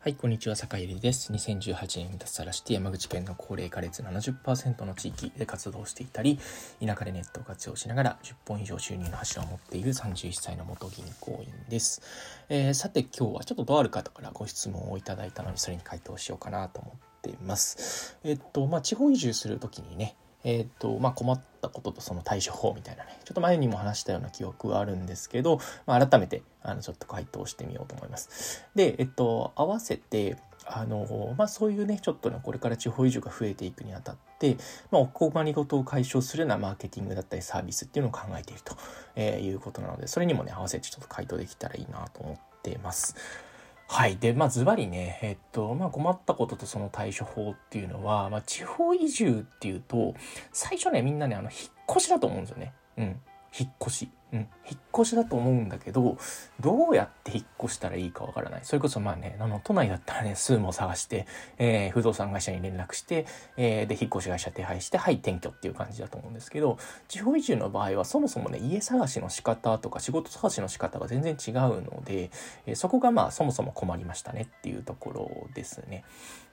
はい、こんにちは、坂入です。2018年に脱サラして山口県の高齢化率70%の地域で活動していたり、田舎でネットを活用しながら10本以上収入の柱を持っている31歳の元銀行員です。えー、さて今日はちょっととある方からご質問をいただいたのにそれに回答しようかなと思っています。えっと、まあ、地方移住するときにね、えっ、と、まあ、困ったこととその対処法みたいなね、ちょっと前にも話したような記憶はあるんですけど、まあ、改めて、あの、ちょっと回答してみようと思います。で、えっと、合わせて、あの、まあ、そういうね、ちょっとね、これから地方移住が増えていくにあたって、まあ、お困りごとを解消するようなマーケティングだったりサービスっていうのを考えていると、えー、いうことなので、それにもね、合わせてちょっと回答できたらいいなと思ってます。はい。で、まあ、ズバリね、えっと、まあ、困ったこととその対処法っていうのは、まあ、地方移住っていうと、最初ね、みんなね、あの、引っ越しだと思うんですよね。うん。引っ越し。うん、引っ越しだと思うんだけど、どうやって引っ越したらいいかわからない。それこそまあね、あの、都内だったらね、数も探して、えー、不動産会社に連絡して、えー、で、引っ越し会社手配して、はい、転居っていう感じだと思うんですけど、地方移住の場合はそもそもね、家探しの仕方とか仕事探しの仕方が全然違うので、えー、そこがまあ、そもそも困りましたねっていうところですね。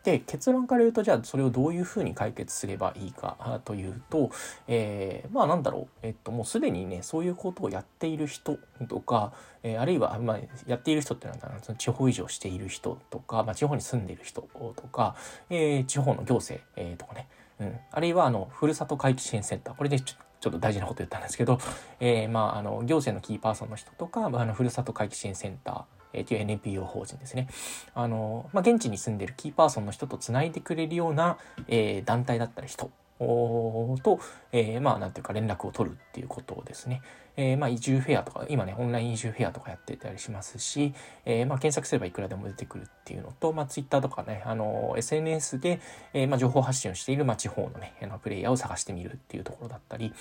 で、結論から言うと、じゃあそれをどういうふうに解決すればいいかというと、えー、まあなんだろう、えっと、もうすでにね、そういうことをやっている人とか、えー、あるいは、まあ、やっている人っていうのはその地方移住している人とか、まあ、地方に住んでいる人とか、えー、地方の行政、えー、とかね、うん、あるいはあのふるさと回帰支援センター。これでちょっと大事なこと言ったんですけど、えー、まああの行政のキーパーソンの人とか、まあ、あのふるさと回帰支援センターえー、という NPO 法人ですね。あの、まあ、現地に住んでるキーパーソンの人と繋いでくれるような、えー、団体だったり人と、えー、まあ、なんていうか連絡を取るっていうことですね。えー、まあ、移住フェアとか、今ね、オンライン移住フェアとかやってたりしますし、えー、まあ、検索すればいくらでも出てくるっていうのと、まあ、ツイッターとかね、あの、SNS で、えー、まあ、情報発信をしている、まあ、地方のね、あの、プレイヤーを探してみるっていうところだったり、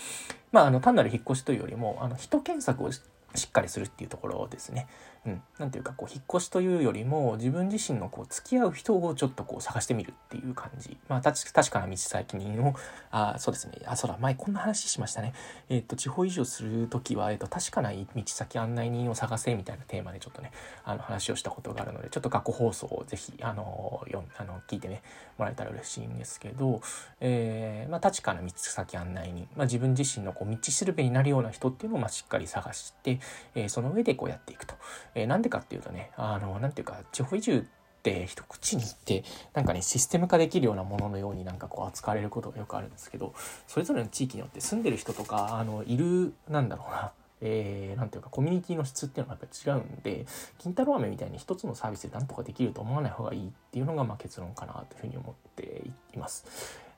まあ、あの、単なる引っ越しというよりも、あの、人検索をしっかりするっていうところですね。うん、なんていうかこう引っ越しというよりも自分自身のこう付き合う人をちょっとこう探してみるっていう感じ。まあ確かな道先人を、あ、そうですね。あ、そうだ、前こんな話しましたね。えっ、と、地方移住するときは、えっ、と、確かな道先案内人を探せみたいなテーマでちょっとね、あの話をしたことがあるので、ちょっと過去放送をぜひ、あの、読、あの、聞いてね、もらえたら嬉しいんですけど、えー、まあ確かな道先案内人、まあ自分自身のこう道しるべになるような人っていうのをまあしっかり探して、えー、その上でこうやっていくと。えー、なんでかっていうとね、あの、なんていうか、地方移住って一口に言ってなんかねシステム化できるようなもののようになんかこう扱われることがよくあるんですけどそれぞれの地域によって住んでる人とかあのいるなんだろうなえー、なんていうかコミュニティの質っていうのがやっぱり違うんで金太郎飴みたいに一つのサービスで何とかできると思わない方がいいっていうのがまあ結論かなというふうに思っています。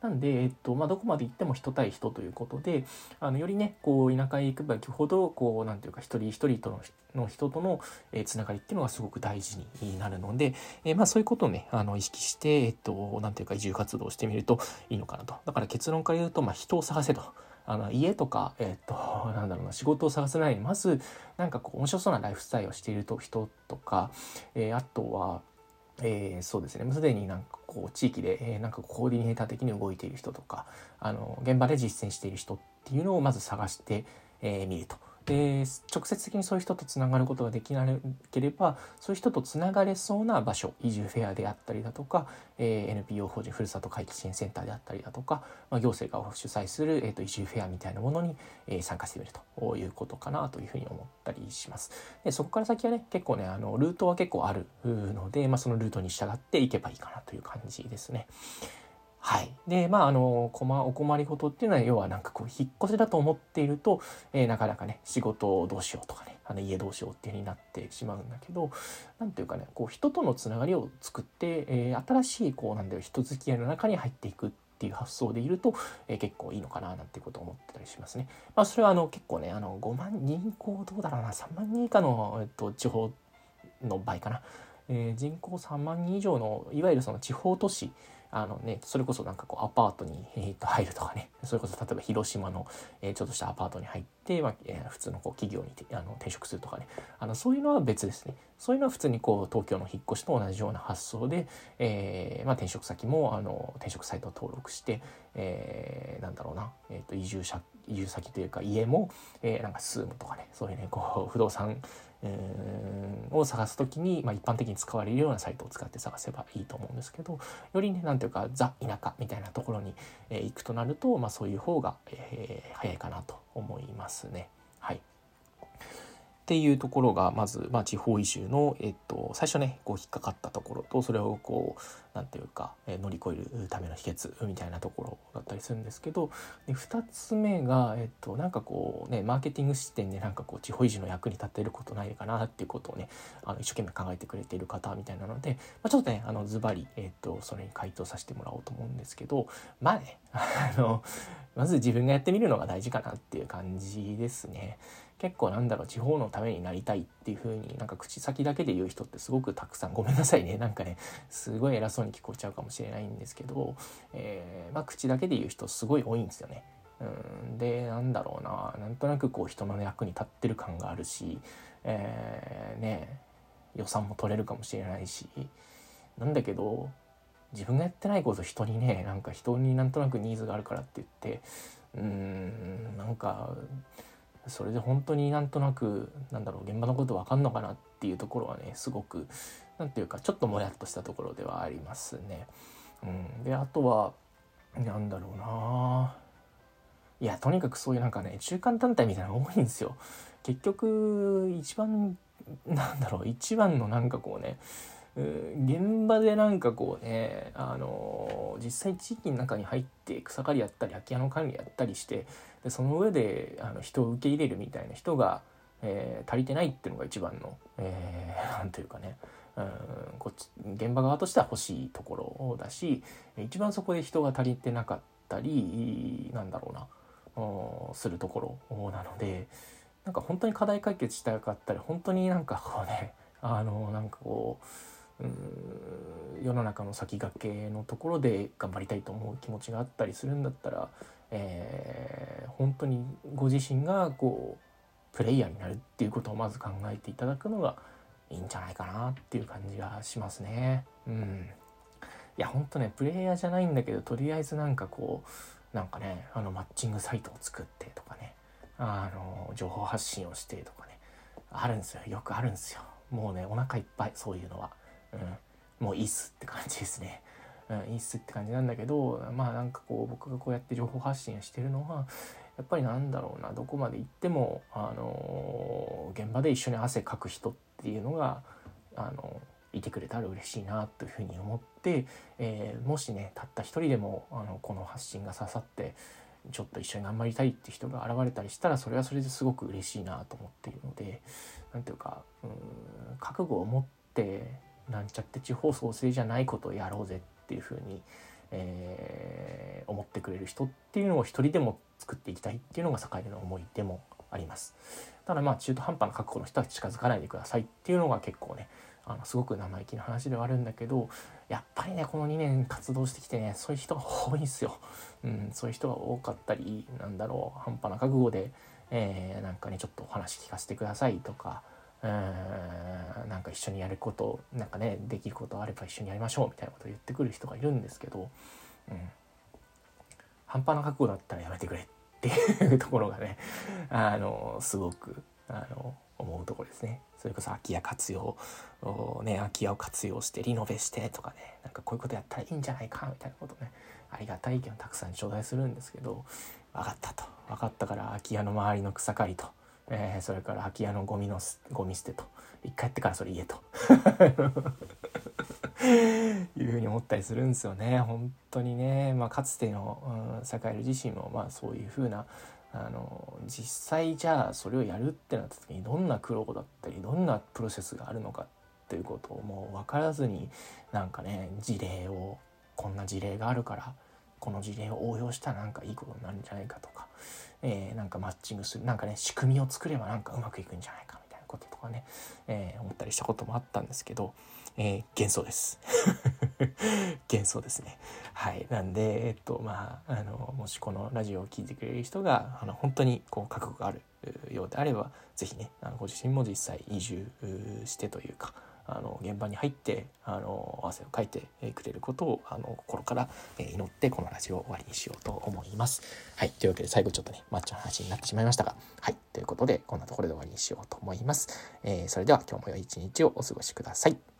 なんで、えっと、まあ、どこまで行っても人対人ということで、あの、よりね、こう、田舎へ行けば行くほど、こう、なんていうか、一人一人との、の人との、えー、つながりっていうのがすごく大事になるので、えー、まあ、そういうことをね、あの、意識して、えっと、なんていうか、移住活動をしてみるといいのかなと。だから結論から言うと、まあ、人を探せと。あの家とか、えっ、と、なんだろうな、仕事を探せないに、まず、なんかこう、面白そうなライフスタイルをしていると人とか、えー、あとは、えー、そうですね、もうすでになんかこう地域で、えー、なんかコーディネーター的に動いている人とかあの現場で実践している人っていうのをまず探してみ、えー、ると。で直接的にそういう人とつながることができなければそういう人とつながれそうな場所移住フェアであったりだとか、えー、NPO 法人ふるさと回帰支援センターであったりだとか、まあ、行政が主催する、えーと、移住フェアみたいなものに、えー、参加してみるということかなというふうに思ったりします。でそこから先はね結構ねあのルートは結構あるので、まあ、そのルートに従っていけばいいかなという感じですね。はい。で、まあ、あの、困、お困りごとっていうのは、要はなんかこう、引っ越しだと思っていると、えー、なかなかね、仕事をどうしようとかね、あの、家どうしようっていう風になってしまうんだけど、なんていうかね、こう、人とのつながりを作って、えー、新しい、こう、なんだよ、人付き合いの中に入っていくっていう発想でいると、えー、結構いいのかななんていうことを思ってたりしますね。まあそれはあの結構ね、あの5万人口どうだろうな、3万人以下の、えっと、地方の場合かな。え、人口3万人以上のいわゆるその地方都市あのね、それこそなんかこうアパートに、えー、と入るとかね、それこそ例えば広島の、えー、ちょっとしたアパートに入って、まあえー、普通のこう企業にあの転職するとかね、あのそういうのは別ですね。そういうのは普通にこう東京の引っ越しと同じような発想で、えーまあ、転職先もあの転職サイトを登録して、えー、なんだろうな、えー、と移住者移住先というか家も、えー、なんかスームとかね。そういうねこう不動産を探す時に、まあ、一般的に使われるようなサイトを使って探せばいいと思うんですけどよりね何ていうかザ田舎みたいなところに、え、行くとなると、まあ、そういう方が、えー、早いかなと思いますね。はいっていうところがまず、まあ、地方移住の、えっと、最初ねこう引っかかったところとそれをこう何て言うか、え乗り越えるための秘訣みたいなところだったりするんですけどで2つ目が、えっと、なんかこうねマーケティング視点でなんかこう地方移住の役に立てることないかなっていうことをねあの一生懸命考えてくれている方みたいなので、まあ、ちょっとねあのズバリ、えっと、それに回答させてもらおうと思うんですけどまあねあのまず自分がやってみるのが大事かなっていう感じですね。結構なんだろう地方のためになりたいっていう風になんか口先だけで言う人ってすごくたくさんごめんなさいねなんかねすごい偉そうに聞こえちゃうかもしれないんですけど、えー、まあ、口だけで言う人すごい多いんですよね。うん、でなんだろうななんとなくこう人の役に立ってる感があるし、えー、ね予算も取れるかもしれないしなんだけど自分がやってないこと人にねなんか人になんとなくニーズがあるからって言ってうんなんかそれで本当になんとなくなんだろう現場のこと分かんのかなっていうところはねすごく何て言うかちょっともやっとしたところではありますね。うん、であとはなんだろうないやとにかくそういうなんかね中間団体みたいなのが多いんですよ。結局一番なんだろう一番のなんかこうね現場でなんかこうねあの実際地域の中に入って草刈りやったり空き家の管理やったりしてでその上であの人を受け入れるみたいな人が、えー、足りてないっていうのが一番の、えー、なんというかね。うんこっち現場側としては欲しいところだし一番そこで人が足りてなかったりなんだろうなするところなのでなんか本当に課題解決したかったり本当になんかこうねあのなんかこううん世の中の先駆けのところで頑張りたいと思う気持ちがあったりするんだったら、えー、本当にご自身がこうプレイヤーになるっていうことをまず考えていただくのがいいんじゃないかなっていう感じがしますね。うん、いや本当ねプレイヤーじゃないんだけどとりあえずなんかこうなんかねあのマッチングサイトを作ってとかねあの情報発信をしてとかねあるんですよよくあるんですよ。もうねお腹いっぱいそういうのは。うん、もういいっすって感じですね。うん、いいっすって感じなんだけどまあなんかこう僕がこうやって情報発信してるのはやっぱりなんだろうなどこまで行っても、あの、現場で一緒に汗かく人っていうのが、あの、いてくれたら嬉しいなというふうに思って、えー、もしねたった一人でもあのこの発信が刺さってちょっと一緒に頑張りたいって人が現れたりしたらそれはそれですごく嬉しいなと思っているので何ていうかうん覚悟を持ってなんちゃって地方創生じゃないことをやろうぜっていうふうに、えー、思ってくれる人っていうのを一人でも作っていきたいっていうのが坂出の思いでもあります。ただまあ中途半端な覚悟の人は近づかないでくださいっていうのが結構ねあのすごく生意気な話ではあるんだけどやっぱりねこの2年活動してきてねそういう人が多いんすよ。うん、そういう人が多かったりなんだろう半端な覚悟で、えー、なんかねちょっとお話聞かせてくださいとかうーんなんか一緒にやることなんかねできることあれば一緒にやりましょうみたいなことを言ってくる人がいるんですけど、うん、半端な覚悟だったらやめてくれっていうところがねあのすごくあの思うところですね。それこそ空き家活用ね空き家を活用してリノベしてとかねなんかこういうことやったらいいんじゃないかみたいなことねありがたい意見をたくさん頂戴するんですけど分かったと。分かったから空き家の周りの草刈りとえー、それから空き家のゴミのゴミ捨てと。一回やってからそれ言えと。いうふうに思ったりするんですよね。本当にね、まあ、かつての、うん、栄自身もまあそういうふうなあの実際じゃあそれをやるってなった時にどんな苦労だったりどんなプロセスがあるのかっていうことをもう分からずになんかね事例をこんな事例があるからこの事例を応用したらなんかいいことになるんじゃないかとかえー、なんかマッチングするなんかね仕組みを作ればなんかうまくいくんじゃないかみたいなこととかね、えー、思ったりしたこともあったんですけど、えー、幻想です。幻想ですねはいなんでえっとまああのもしこのラジオを聴いてくれる人があの本当にこう覚悟があるようであれば是非ねあのご自身も実際移住してというかあの現場に入ってあの汗をかいてくれることをあの心から祈ってこのラジオを終わりにしようと思います。はい。というわけで最後ちょっとね、マッチョの話になってしまいましたが、はい。ということで、こんなところで終わりにしようと思います。えー、それでは今日も良い一日をお過ごしください。